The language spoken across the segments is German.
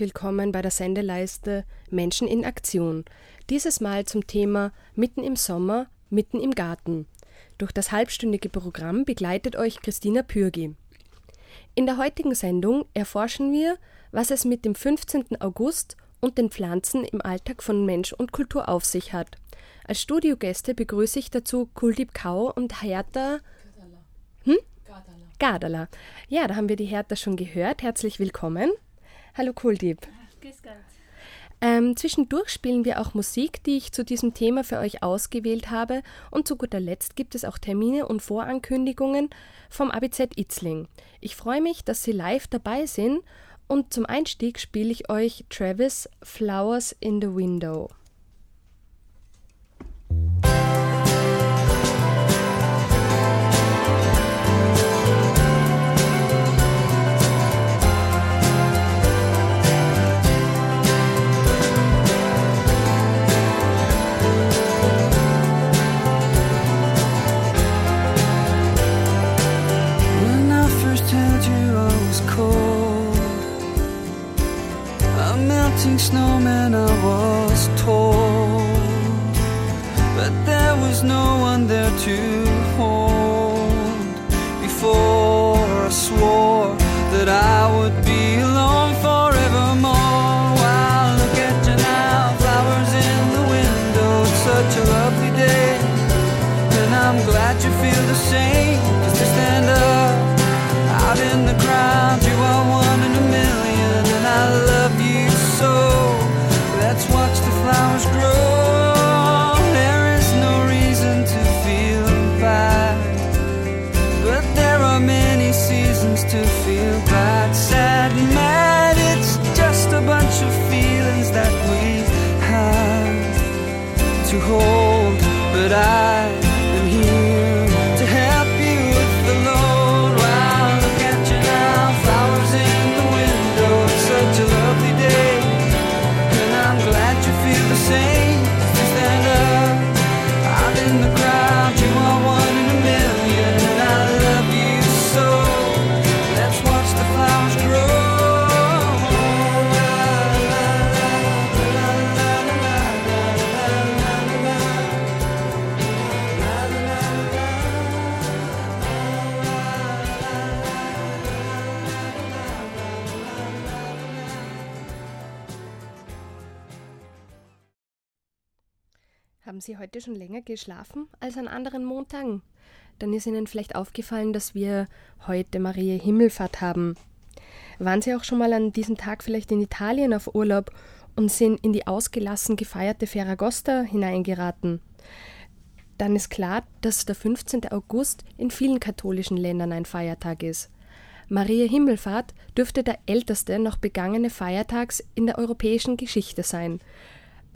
Willkommen bei der Sendeleiste Menschen in Aktion. Dieses Mal zum Thema Mitten im Sommer, mitten im Garten. Durch das halbstündige Programm begleitet euch Christina Pürgi. In der heutigen Sendung erforschen wir, was es mit dem 15. August und den Pflanzen im Alltag von Mensch und Kultur auf sich hat. Als Studiogäste begrüße ich dazu Kuldeep Kau und Hertha hm? Gardala. Ja, da haben wir die Hertha schon gehört. Herzlich willkommen. Hallo Kuldeep. Ähm, zwischendurch spielen wir auch Musik, die ich zu diesem Thema für euch ausgewählt habe. Und zu guter Letzt gibt es auch Termine und Vorankündigungen vom ABZ Itzling. Ich freue mich, dass Sie live dabei sind. Und zum Einstieg spiele ich euch Travis Flowers in the Window. Many seasons to feel bad, sad, and mad. It's just a bunch of feelings that we have to hold, but I heute schon länger geschlafen als an anderen Montagen? Dann ist Ihnen vielleicht aufgefallen, dass wir heute Maria Himmelfahrt haben. Waren Sie auch schon mal an diesem Tag vielleicht in Italien auf Urlaub und sind in die ausgelassen gefeierte Ferragosta hineingeraten? Dann ist klar, dass der 15. August in vielen katholischen Ländern ein Feiertag ist. Maria Himmelfahrt dürfte der älteste noch begangene Feiertags in der europäischen Geschichte sein.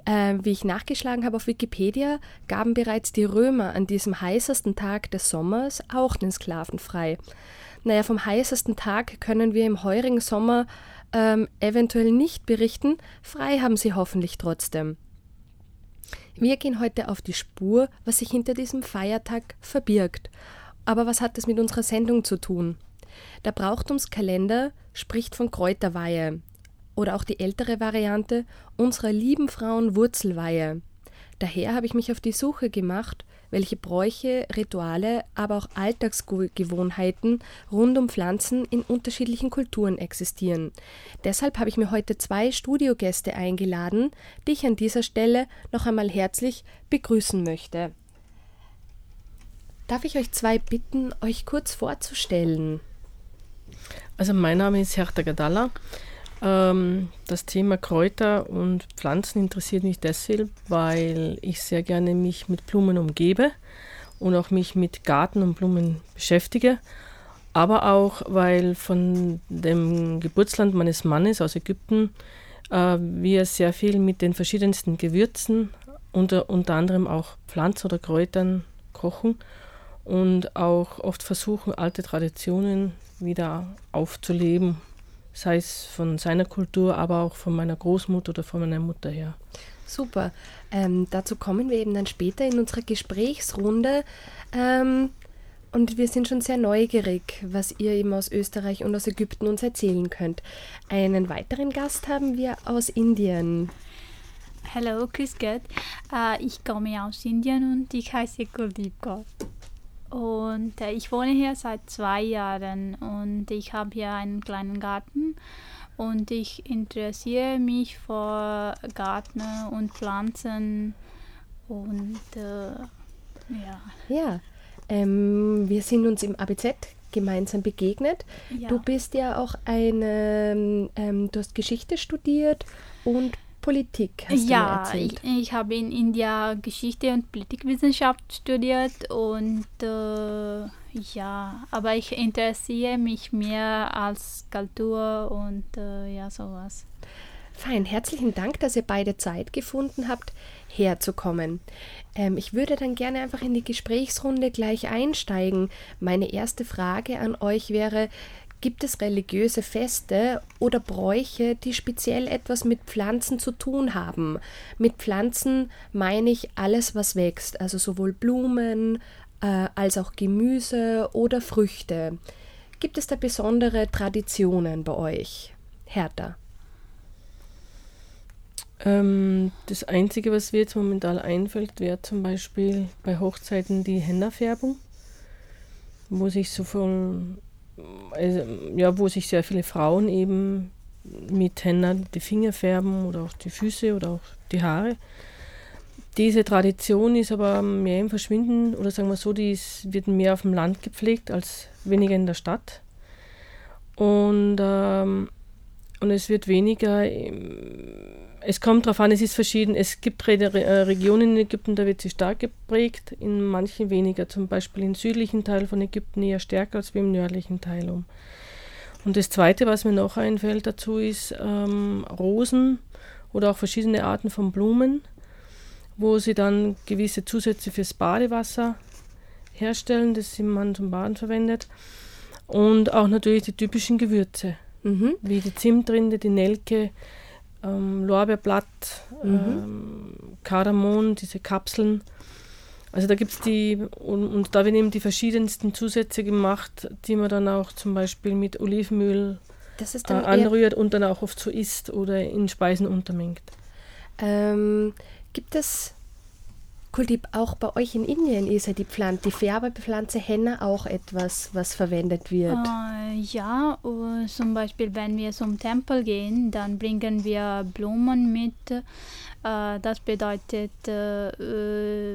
Äh, wie ich nachgeschlagen habe auf Wikipedia, gaben bereits die Römer an diesem heißesten Tag des Sommers auch den Sklaven frei. Naja, vom heißesten Tag können wir im heurigen Sommer ähm, eventuell nicht berichten, frei haben sie hoffentlich trotzdem. Wir gehen heute auf die Spur, was sich hinter diesem Feiertag verbirgt. Aber was hat das mit unserer Sendung zu tun? Der Brauchtumskalender spricht von Kräuterweihe oder auch die ältere Variante unserer lieben Frauen Wurzelweihe. Daher habe ich mich auf die Suche gemacht, welche Bräuche, Rituale, aber auch Alltagsgewohnheiten rund um Pflanzen in unterschiedlichen Kulturen existieren. Deshalb habe ich mir heute zwei Studiogäste eingeladen, die ich an dieser Stelle noch einmal herzlich begrüßen möchte. Darf ich euch zwei bitten, euch kurz vorzustellen? Also mein Name ist Hertha Gadalla. Ähm, das Thema Kräuter und Pflanzen interessiert mich deshalb, weil ich sehr gerne mich mit Blumen umgebe und auch mich mit Garten und Blumen beschäftige. Aber auch, weil von dem Geburtsland meines Mannes aus Ägypten äh, wir sehr viel mit den verschiedensten Gewürzen, unter, unter anderem auch Pflanzen oder Kräutern kochen und auch oft versuchen, alte Traditionen wieder aufzuleben sei es von seiner Kultur, aber auch von meiner Großmutter oder von meiner Mutter her. Super. Ähm, dazu kommen wir eben dann später in unserer Gesprächsrunde. Ähm, und wir sind schon sehr neugierig, was ihr eben aus Österreich und aus Ägypten uns erzählen könnt. Einen weiteren Gast haben wir aus Indien. Hallo, grüß Gott. Uh, ich komme aus Indien und ich heiße Kuldeep Kaur. Und äh, ich wohne hier seit zwei Jahren und ich habe hier einen kleinen Garten und ich interessiere mich für Garten und Pflanzen und äh, ja. Ja, ähm, wir sind uns im ABZ gemeinsam begegnet. Ja. Du bist ja auch eine, ähm, du hast Geschichte studiert und Politik, hast ja, du mir erzählt. ich, ich habe in India Geschichte und Politikwissenschaft studiert und äh, ja, aber ich interessiere mich mehr als Kultur und äh, ja, sowas. Fein, herzlichen Dank, dass ihr beide Zeit gefunden habt, herzukommen. Ähm, ich würde dann gerne einfach in die Gesprächsrunde gleich einsteigen. Meine erste Frage an euch wäre, Gibt es religiöse Feste oder Bräuche, die speziell etwas mit Pflanzen zu tun haben? Mit Pflanzen meine ich alles, was wächst, also sowohl Blumen äh, als auch Gemüse oder Früchte. Gibt es da besondere Traditionen bei euch? Hertha. Ähm, das Einzige, was mir jetzt momentan einfällt, wäre zum Beispiel bei Hochzeiten die Henna-Färbung, wo sich so von ja, wo sich sehr viele Frauen eben mit Henna die Finger färben oder auch die Füße oder auch die Haare. Diese Tradition ist aber mehr im Verschwinden oder sagen wir so, die ist, wird mehr auf dem Land gepflegt als weniger in der Stadt. Und, ähm, und es wird weniger es kommt darauf an, es ist verschieden. Es gibt äh, Regionen in Ägypten, da wird sie stark geprägt, in manchen weniger. Zum Beispiel im südlichen Teil von Ägypten eher stärker als im nördlichen Teil um. Und das Zweite, was mir noch einfällt dazu, ist ähm, Rosen oder auch verschiedene Arten von Blumen, wo sie dann gewisse Zusätze fürs Badewasser herstellen, das man zum Baden verwendet. Und auch natürlich die typischen Gewürze, mhm. wie die Zimtrinde, die Nelke, ähm, Lorbeerblatt, mhm. ähm, Kardamom, diese Kapseln. Also da gibt es die, und, und, da werden eben die verschiedensten Zusätze gemacht, die man dann auch zum Beispiel mit Olivenöl äh, anrührt und dann auch oft so isst oder in Speisen untermengt. Ähm, gibt es Kultip, auch bei euch in Indien ist ja die Pflanze, die Färbepflanze Henna auch etwas, was verwendet wird. Uh, ja, uh, zum Beispiel, wenn wir zum Tempel gehen, dann bringen wir Blumen mit. Uh, das bedeutet,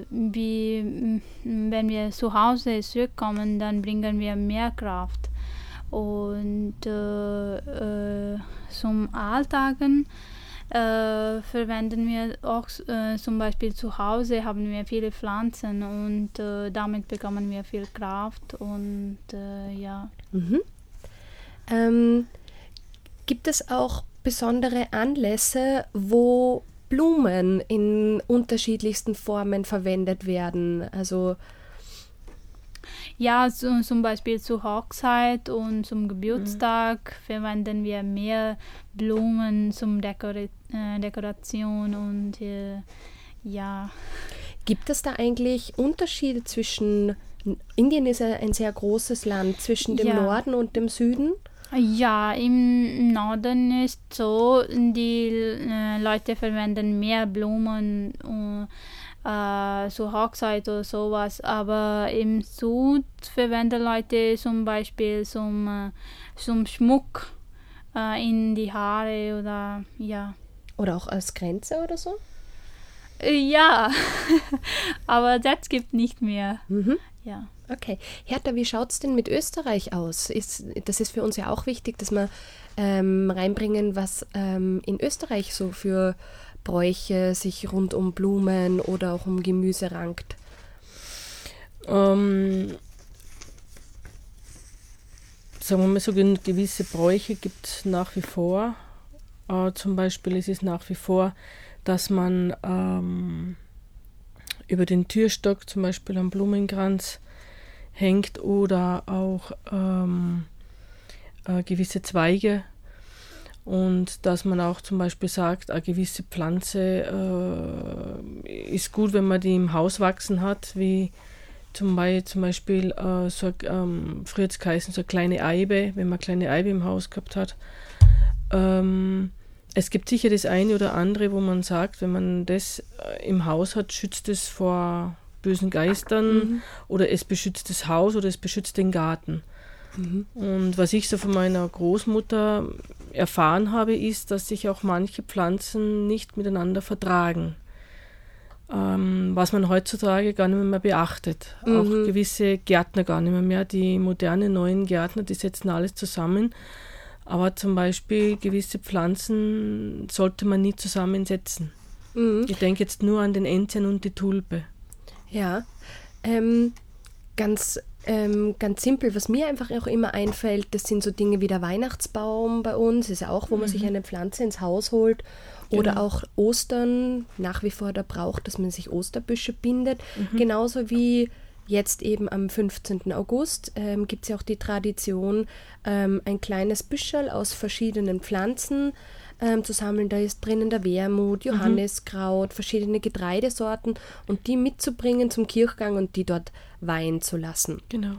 wie, wenn wir zu Hause zurückkommen, dann bringen wir mehr Kraft. Und zum Alltagen äh, verwenden wir auch äh, zum Beispiel zu Hause haben wir viele Pflanzen und äh, damit bekommen wir viel Kraft und äh, ja. Mhm. Ähm, gibt es auch besondere Anlässe, wo Blumen in unterschiedlichsten Formen verwendet werden? Also ja, so, zum Beispiel zur Hochzeit und zum Geburtstag mhm. verwenden wir mehr Blumen zum Dekori äh, Dekoration und äh, ja. Gibt es da eigentlich Unterschiede zwischen Indien ist ja ein sehr großes Land zwischen dem ja. Norden und dem Süden? Ja, im Norden ist so, die äh, Leute verwenden mehr Blumen. Uh, äh, so Hochzeit oder sowas. Aber im Süd verwenden Leute zum Beispiel zum, äh, zum Schmuck äh, in die Haare oder ja. Oder auch als Grenze oder so? Äh, ja, aber das gibt nicht mehr. Mhm. Ja. Okay. Hertha, wie schaut es denn mit Österreich aus? Ist, das ist für uns ja auch wichtig, dass wir ähm, reinbringen, was ähm, in Österreich so für Bräuche sich rund um Blumen oder auch um Gemüse rankt. Ähm, sagen wir mal so, gewisse Bräuche gibt es nach wie vor. Äh, zum Beispiel ist es nach wie vor, dass man ähm, über den Türstock zum Beispiel einen Blumenkranz hängt oder auch ähm, äh, gewisse Zweige und dass man auch zum Beispiel sagt, eine gewisse Pflanze äh, ist gut, wenn man die im Haus wachsen hat, wie zum, Beispiel, äh, so, ähm, früher hat es geheißen, so eine kleine Eibe, wenn man eine kleine Eibe im Haus gehabt hat. Ähm, es gibt sicher das eine oder andere, wo man sagt, wenn man das äh, im Haus hat, schützt es vor bösen Geistern mhm. oder es beschützt das Haus oder es beschützt den Garten. Mhm. Und was ich so von meiner Großmutter erfahren habe, ist, dass sich auch manche Pflanzen nicht miteinander vertragen. Ähm, was man heutzutage gar nicht mehr, mehr beachtet. Mhm. Auch gewisse Gärtner gar nicht mehr, mehr. Die modernen neuen Gärtner, die setzen alles zusammen. Aber zum Beispiel gewisse Pflanzen sollte man nie zusammensetzen. Mhm. Ich denke jetzt nur an den Enzian und die Tulpe. Ja, ähm, ganz, ähm, ganz simpel, was mir einfach auch immer einfällt, das sind so Dinge wie der Weihnachtsbaum bei uns, ist ja auch, wo man mhm. sich eine Pflanze ins Haus holt. Oder genau. auch Ostern, nach wie vor der Brauch, dass man sich Osterbüsche bindet. Mhm. Genauso wie jetzt eben am 15. August ähm, gibt es ja auch die Tradition, ähm, ein kleines Büschel aus verschiedenen Pflanzen ähm, zu sammeln. Da ist drinnen der Wermut. Johanniskraut, mhm. verschiedene Getreidesorten und die mitzubringen zum Kirchgang und die dort weihen zu lassen. Genau.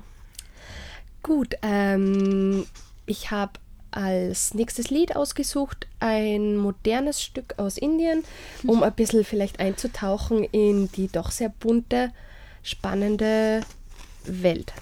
Gut, ähm, ich habe als nächstes Lied ausgesucht ein modernes Stück aus Indien, um mhm. ein bisschen vielleicht einzutauchen in die doch sehr bunte, spannende Welt.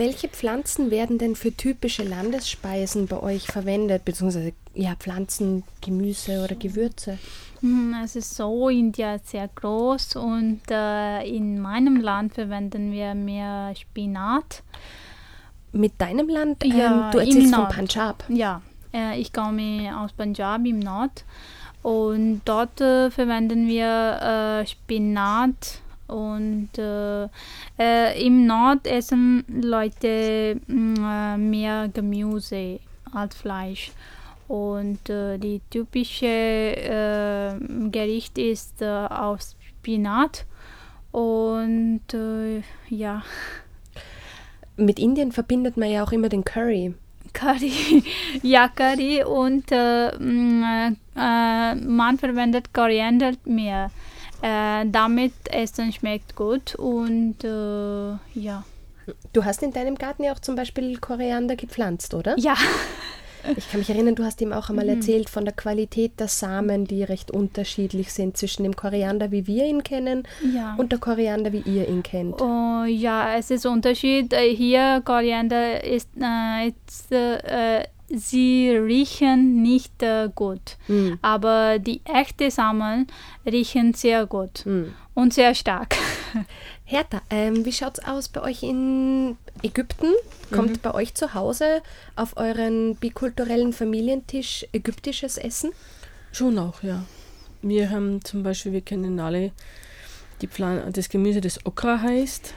Welche Pflanzen werden denn für typische Landesspeisen bei euch verwendet, beziehungsweise ja, Pflanzen, Gemüse oder Gewürze? Hm, es ist so, India ist sehr groß und äh, in meinem Land verwenden wir mehr Spinat mit deinem Land? Ja, ähm, du im erzählst von. Punjab. Ja, äh, ich komme aus Punjab im Nord und dort äh, verwenden wir äh, Spinat und äh, äh, im Nord essen Leute mh, äh, mehr Gemüse als Fleisch. Und äh, die typische äh, Gericht ist äh, aus Spinat und äh, ja. Mit Indien verbindet man ja auch immer den Curry. Curry, ja Curry und äh, man verwendet Koriander mehr. Äh, damit Essen schmeckt gut und äh, ja. Du hast in deinem Garten ja auch zum Beispiel Koriander gepflanzt, oder? Ja, Ich kann mich erinnern, du hast ihm auch einmal Mhm. erzählt von der Qualität der Samen, die recht unterschiedlich sind zwischen dem Koriander, wie wir ihn kennen, ja. und der Koriander, wie ihr ihn kennt. Oh, ja, es ist Unterschied. Äh, Hier Koriander ist, äh, ist äh, sie riechen nicht äh, gut, Mm, aber die echten Samen riechen sehr gut mm. und sehr stark. Hertha, ähm, wie schaut's aus bei euch in Ägypten? Kommt Mhm. bei euch zu Hause auf euren bikulturellen Familientisch ägyptisches Essen? Schon auch, ja. Wir haben zum Beispiel, wir kennen alle die Pflan das Gemüse, das Okra heißt.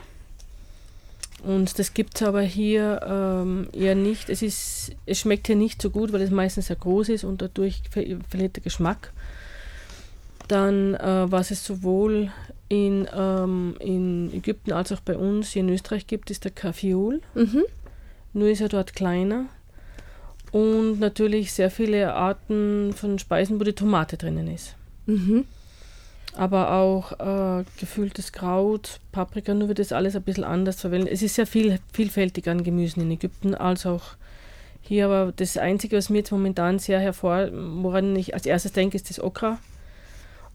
Und das gibt es aber hier ähm, eher nicht. Es, ist, es schmeckt hier nicht so gut, weil es meistens sehr groß ist und dadurch ver verliert der Geschmack. Dann, äh, was es sowohl in, ähm, in Ägypten als auch bei uns hier in Österreich gibt, ist der Kaffeeol. Mhm. Nur ist er dort kleiner. Und natürlich sehr viele Arten von Speisen, wo die Tomate drinnen ist. Mhm. Aber auch äh, gefülltes Kraut, Paprika, nur wird das alles ein bisschen anders verwendet. Es ist sehr viel, vielfältig an Gemüsen in Ägypten, als auch hier. Aber das Einzige, was mir jetzt momentan sehr hervor, woran ich als erstes denke, ist das Okra.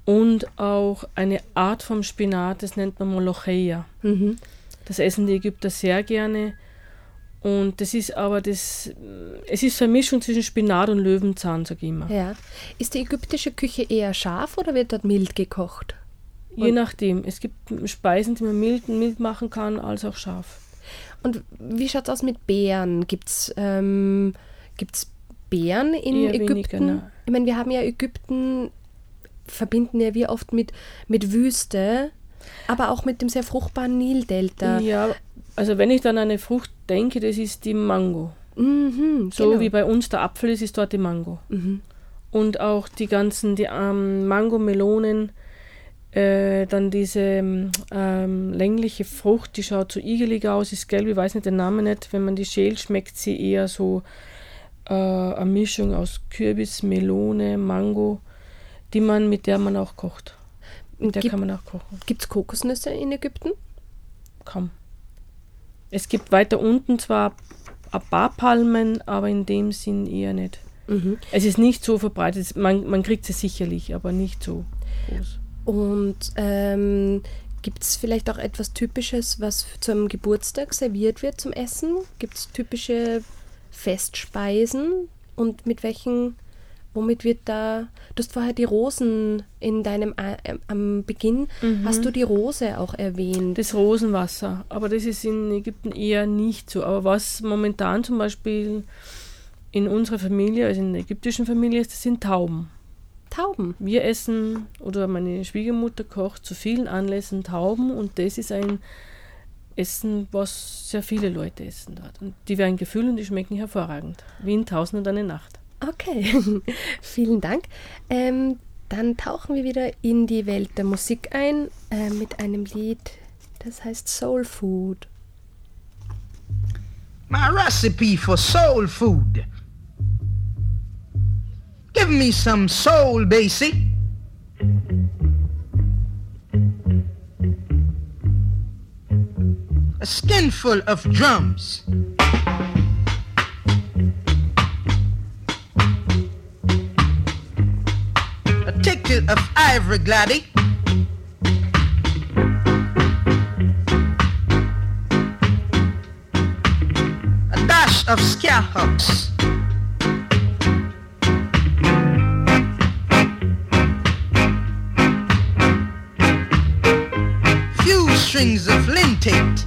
Und auch eine Art vom Spinat, das nennt man Molocheia. Mhm. Das essen die Ägypter sehr gerne. Und das ist aber das, es ist eine Mischung zwischen Spinat und Löwenzahn, sage ich immer. Ja. Ist die ägyptische Küche eher scharf oder wird dort mild gekocht? Je nachdem. Es gibt Speisen, die man mild, mild machen kann, als auch scharf. Und wie schaut's aus mit Beeren? Gibt's ähm, gibt's Beeren in Eher Ägypten? weniger, ne. Ich meine, wir haben ja Ägypten, verbinden ja wir oft mit, mit Wüste, aber auch mit dem sehr fruchtbaren Nildelta. Ja, also wenn ich dann an eine Frucht denke, das ist die Mango. Mhm, So genau. wie bei uns der Apfel ist, ist dort die Mango. Mhm. Und auch die ganzen, die ähm, Mango, Melonen, äh, dann diese ähm, längliche Frucht, die schaut so igelig aus, ist gelb, ich weiß nicht den Namen nicht. Wenn man die schält, schmeckt sie eher so äh, eine Mischung aus Kürbis, Melone, Mango, die man, mit der man auch kocht. Mit der Gibt- kann man auch kochen. Gibt es Kokosnüsse in Ägypten? Kaum. Es gibt weiter unten zwar ein paar Palmen, aber in dem Sinn eher nicht. Mhm. Es ist nicht so verbreitet, man, man kriegt sie sicherlich, aber nicht so groß. Und ähm, gibt es vielleicht auch etwas Typisches, was zum Geburtstag serviert wird zum Essen? Gibt es typische Festspeisen? Und mit welchen, womit wird da, du hast vorher die Rosen in deinem, äh, am Beginn, hast du die Rose auch erwähnt? Das Rosenwasser, aber das ist in Ägypten eher nicht so. Aber was momentan zum Beispiel in unserer Familie, also in der ägyptischen Familie ist, das sind Tauben. Tauben. Wir essen oder meine Schwiegermutter kocht zu vielen Anlässen Tauben und das ist ein Essen, was sehr viele Leute essen dort. Und die werden gefüllt und die schmecken hervorragend. Wie in Tausend und eine Nacht. Okay, vielen Dank. Ähm, dann tauchen wir wieder in die Welt der Musik ein äh, mit einem Lied, das heißt Soul Food. My recipe for soul food. Give me some soul, Basie. A skinful of drums. Of ivory gladdy. A dash of scare hooks. Few strings of lintate.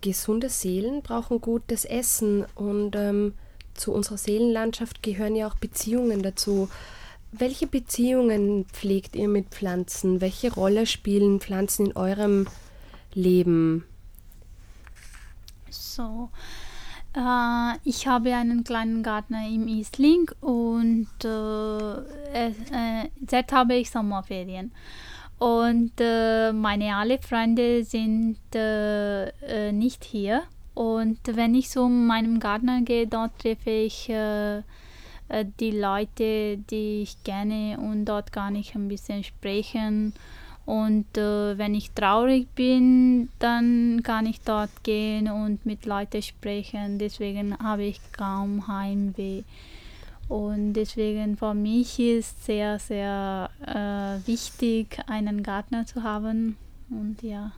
Gesunde Seelen brauchen gutes Essen und ähm, zu unserer Seelenlandschaft gehören ja auch Beziehungen dazu. Welche Beziehungen pflegt ihr mit Pflanzen? Welche Rolle spielen Pflanzen in eurem Leben? So, äh, ich habe einen kleinen Garten im Isling und äh, äh, jetzt habe ich Sommerferien. Und äh, meine alle Freunde sind äh, äh, nicht hier. Und wenn ich in meinem Garten gehe, dort treffe ich äh, äh, die Leute, die ich kenne und dort kann ich ein bisschen sprechen. Und äh, wenn ich traurig bin, dann kann ich dort gehen und mit Leuten sprechen. Deswegen habe ich kaum Heimweh. Und deswegen für mich ist sehr, sehr äh, wichtig, einen Gartner zu haben. Und ja.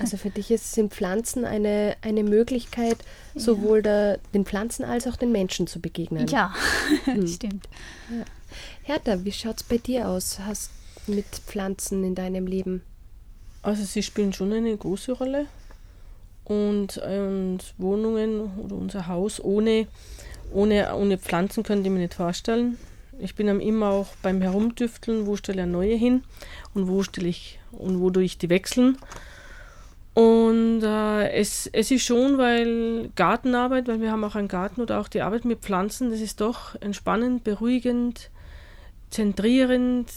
Also für dich ist, sind Pflanzen eine, eine Möglichkeit, sowohl der, den Pflanzen als auch den Menschen zu begegnen. Ja, stimmt. Hertha, wie schaut es bei dir aus? Hast mit Pflanzen in deinem Leben? Also sie spielen schon eine große Rolle. Und, und Wohnungen oder unser Haus ohne, ohne, ohne Pflanzen könnte ich mir nicht vorstellen. Ich bin immer auch beim Herumdüfteln, wo stelle ich neue hin und wo stelle ich und wo tue ich die wechseln. Und äh, es, es ist schon, weil Gartenarbeit, weil wir haben auch einen Garten oder auch die Arbeit mit Pflanzen, das ist doch entspannend, beruhigend, zentrierend.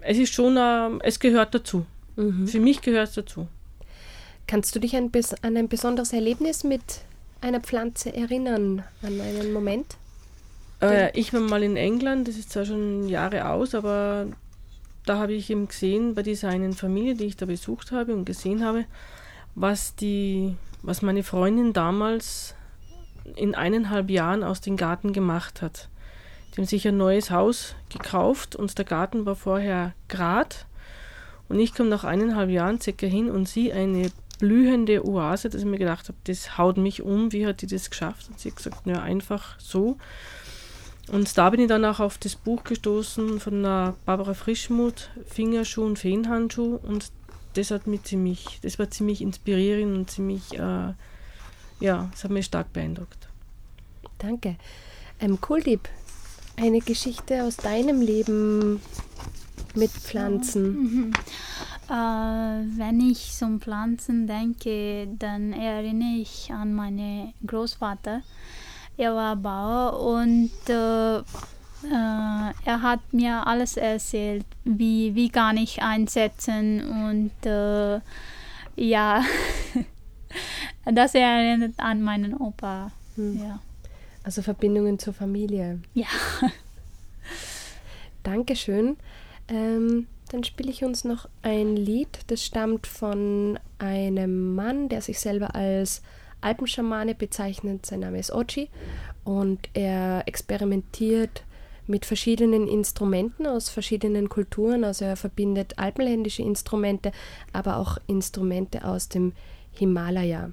Es ist schon, äh, es gehört dazu. Für mich gehört es dazu. Kannst du dich ein, an ein besonderes Erlebnis mit einer Pflanze erinnern? An einen Moment? Äh, ich war mal in England, das ist zwar schon Jahre aus, aber da habe ich eben gesehen, bei dieser einen Familie, die ich da besucht habe und gesehen habe, was, die, was meine Freundin damals in eineinhalb Jahren aus dem Garten gemacht hat. Die haben sich ein neues Haus gekauft und der Garten war vorher Grat. Und ich komme nach eineinhalb Jahren circa hin und sehe eine blühende Oase, dass ich mir gedacht habe, das haut mich um, wie hat die das geschafft? Und sie hat gesagt, ja, einfach so. Und da bin ich dann auch auf das Buch gestoßen von der Barbara Frischmuth, Fingerschuh und Feenhandschuh. Und das hat mich ziemlich, das war ziemlich inspirierend und ziemlich, äh, ja, das hat mich stark beeindruckt. Danke. Ähm, Kuldieb, eine Geschichte aus deinem Leben mit Pflanzen. Äh, wenn ich zum Pflanzen denke, dann erinnere ich an meinen Großvater. Er war Bauer und äh, äh, er hat mir alles erzählt, wie, wie kann ich einsetzen und äh, ja, das erinnert an meinen Opa. Ja. Also Verbindungen zur Familie. ja. Dankeschön. Ähm, dann spiele ich uns noch ein Lied, das stammt von einem Mann, der sich selber als Alpenschamane bezeichnet. Sein Name ist Ochi und er experimentiert mit verschiedenen Instrumenten aus verschiedenen Kulturen. Also er verbindet alpenländische Instrumente, aber auch Instrumente aus dem Himalaya.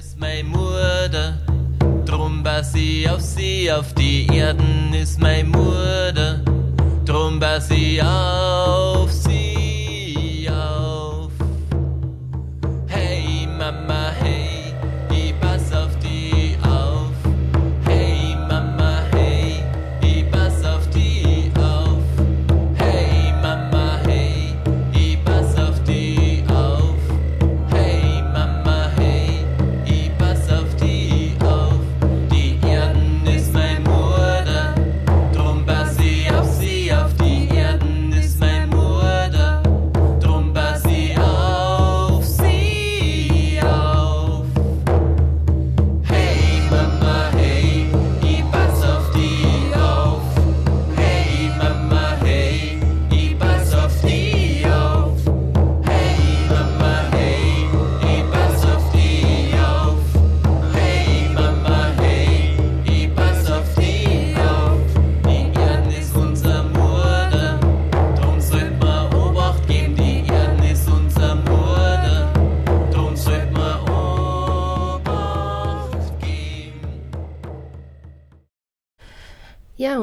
ist meine Mutter, drum pass ich auf sie, auf die Erden ist meine Mutter, drum pass ich auf sie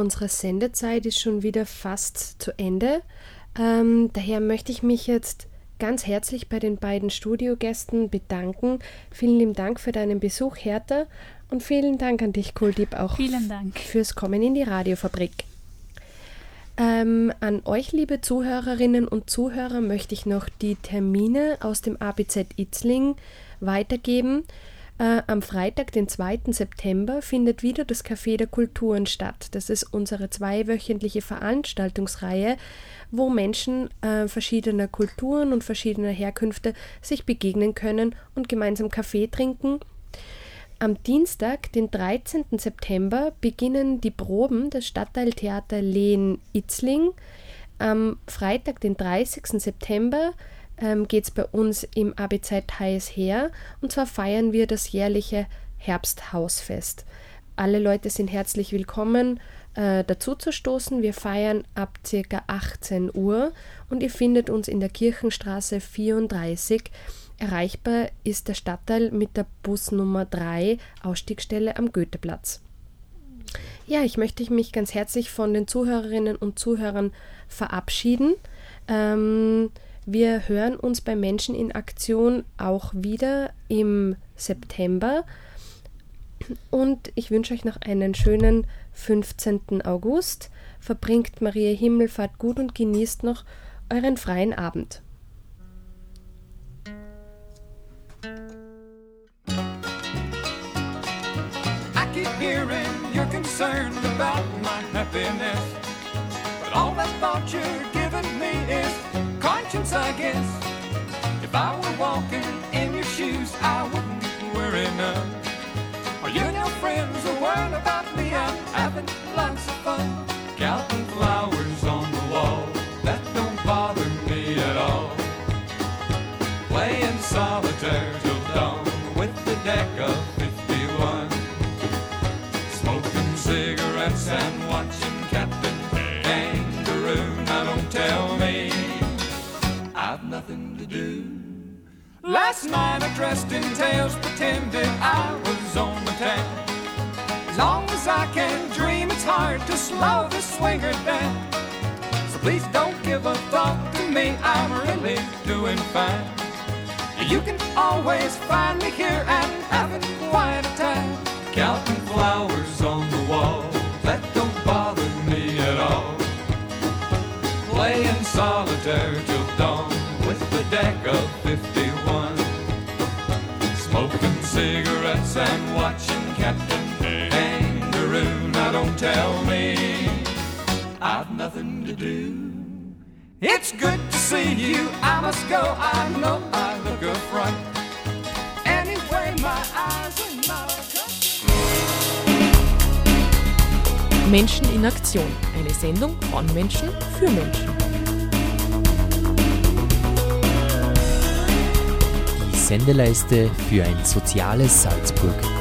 unsere Sendezeit ist schon wieder fast zu Ende. Ähm, daher möchte ich mich jetzt ganz herzlich bei den beiden Studiogästen bedanken. Vielen lieben Dank für deinen Besuch, Hertha. Und vielen Dank an dich, Kuldieb, auch Vielen Dank. fürs Kommen in die Radiofabrik. Ähm, an euch, liebe Zuhörerinnen und Zuhörer, möchte ich noch die Termine aus dem ABZ Itzling weitergeben. Äh, am Freitag, den 2. September, findet wieder das Café der Kulturen statt. Das ist unsere zweiwöchentliche Veranstaltungsreihe, wo Menschen äh, verschiedener Kulturen und verschiedener Herkünfte sich begegnen können und gemeinsam Kaffee trinken. Am Dienstag, den 13. September, beginnen die Proben des Stadtteiltheater Lehn-Itzling. Am Freitag, den 30. September, ähm, geht es bei uns im ABZ heiß her. Und zwar feiern wir das jährliche Herbsthausfest. Alle Leute sind herzlich willkommen, äh, dazu zu stoßen. Wir feiern ab ca. 18 Uhr und ihr findet uns in der Kirchenstraße 34. Erreichbar ist der Stadtteil mit der Busnummer 3, Ausstiegsstelle am Goetheplatz. Ja, ich möchte mich ganz herzlich von den Zuhörerinnen und Zuhörern verabschieden. Ähm, wir hören uns bei Menschen in Aktion auch wieder im September. Und ich wünsche euch noch einen schönen 15. August. Verbringt Maria Himmelfahrt gut und genießt noch euren freien Abend. I concerned about my happiness. But all that thought is conscience, I guess. If I were walking in your shoes, I wouldn't worry none. Are you your friends are worried about me? I'm having lots of fun. Counting flowers on the wall, that don't bother me at all. Playing solitaire till dawn with the deck of 51. Smoking cigarettes and Last night I dressed in tails, pretended I was on the town. As long as I can dream, it's hard to slow the swinger down. So please don't give a thought to me, I'm really doing fine. You can always find me here and having quite a time. Counting flowers on the wall, that don't bother me at all. Playing solitaire till dawn with the deck of 51. Cigarettes and watching Captain Kangaroo. Now don't tell me I've nothing to do. It's good to see you. I must go. I know I look a front. Anyway, my eyes. Menschen in Aktion. Eine Sendung von Menschen für Menschen. Sendeleiste für ein soziales Salzburg.